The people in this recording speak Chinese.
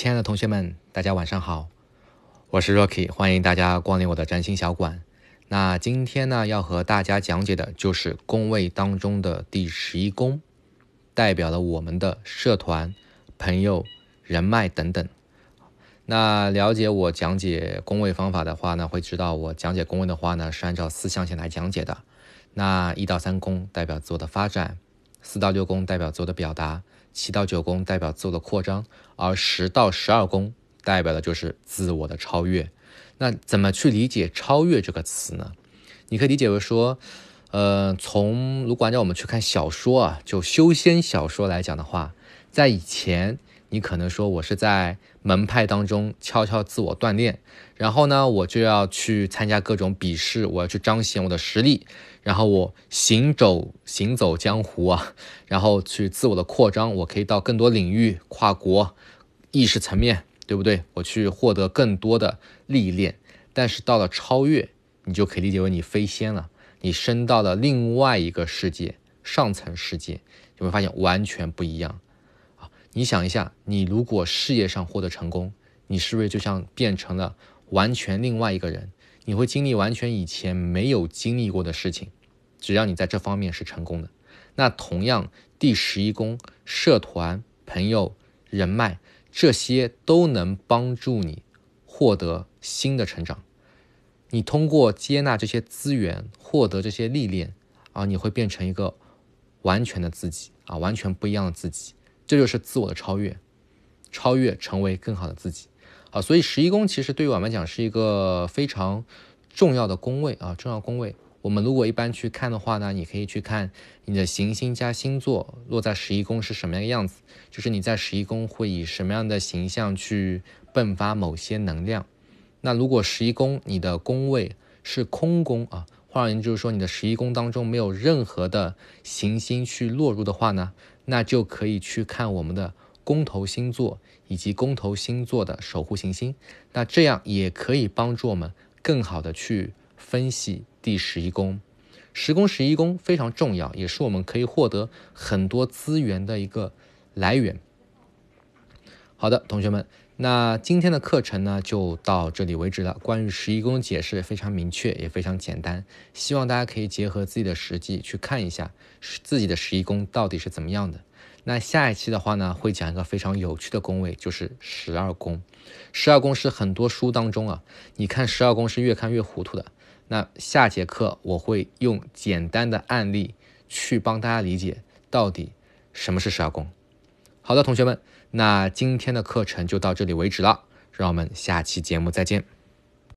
亲爱的同学们，大家晚上好，我是 Rocky，欢迎大家光临我的占星小馆。那今天呢，要和大家讲解的就是宫位当中的第十一宫，代表了我们的社团、朋友、人脉等等。那了解我讲解宫位方法的话呢，会知道我讲解宫位的话呢，是按照四象限来讲解的。那一到三宫代表自我的发展，四到六宫代表自我的表达。七到九宫代表自我的扩张，而十到十二宫代表的就是自我的超越。那怎么去理解“超越”这个词呢？你可以理解为说，呃，从如果按照我们去看小说啊，就修仙小说来讲的话，在以前，你可能说我是在门派当中悄悄自我锻炼，然后呢，我就要去参加各种比试，我要去彰显我的实力。然后我行走行走江湖啊，然后去自我的扩张，我可以到更多领域，跨国，意识层面，对不对？我去获得更多的历练。但是到了超越，你就可以理解为你飞仙了，你升到了另外一个世界，上层世界，你会发现完全不一样！你想一下，你如果事业上获得成功，你是不是就像变成了完全另外一个人？你会经历完全以前没有经历过的事情，只要你在这方面是成功的。那同样，第十一宫社团、朋友、人脉这些都能帮助你获得新的成长。你通过接纳这些资源，获得这些历练啊，你会变成一个完全的自己啊，完全不一样的自己。这就是自我的超越，超越成为更好的自己。啊，所以十一宫其实对于我们来讲是一个非常重要的宫位啊，重要宫位。我们如果一般去看的话呢，你可以去看你的行星加星座落在十一宫是什么样的样子，就是你在十一宫会以什么样的形象去迸发某些能量。那如果十一宫你的宫位是空宫啊，换而言之就是说你的十一宫当中没有任何的行星去落入的话呢，那就可以去看我们的。宫头星座以及宫头星座的守护行星，那这样也可以帮助我们更好的去分析第十一宫。十宫十一宫非常重要，也是我们可以获得很多资源的一个来源。好的，同学们，那今天的课程呢就到这里为止了。关于十一宫解释非常明确，也非常简单，希望大家可以结合自己的实际去看一下自己的十一宫到底是怎么样的。那下一期的话呢，会讲一个非常有趣的宫位，就是十二宫。十二宫是很多书当中啊，你看十二宫是越看越糊涂的。那下节课我会用简单的案例去帮大家理解到底什么是十二宫。好的，同学们，那今天的课程就到这里为止了，让我们下期节目再见。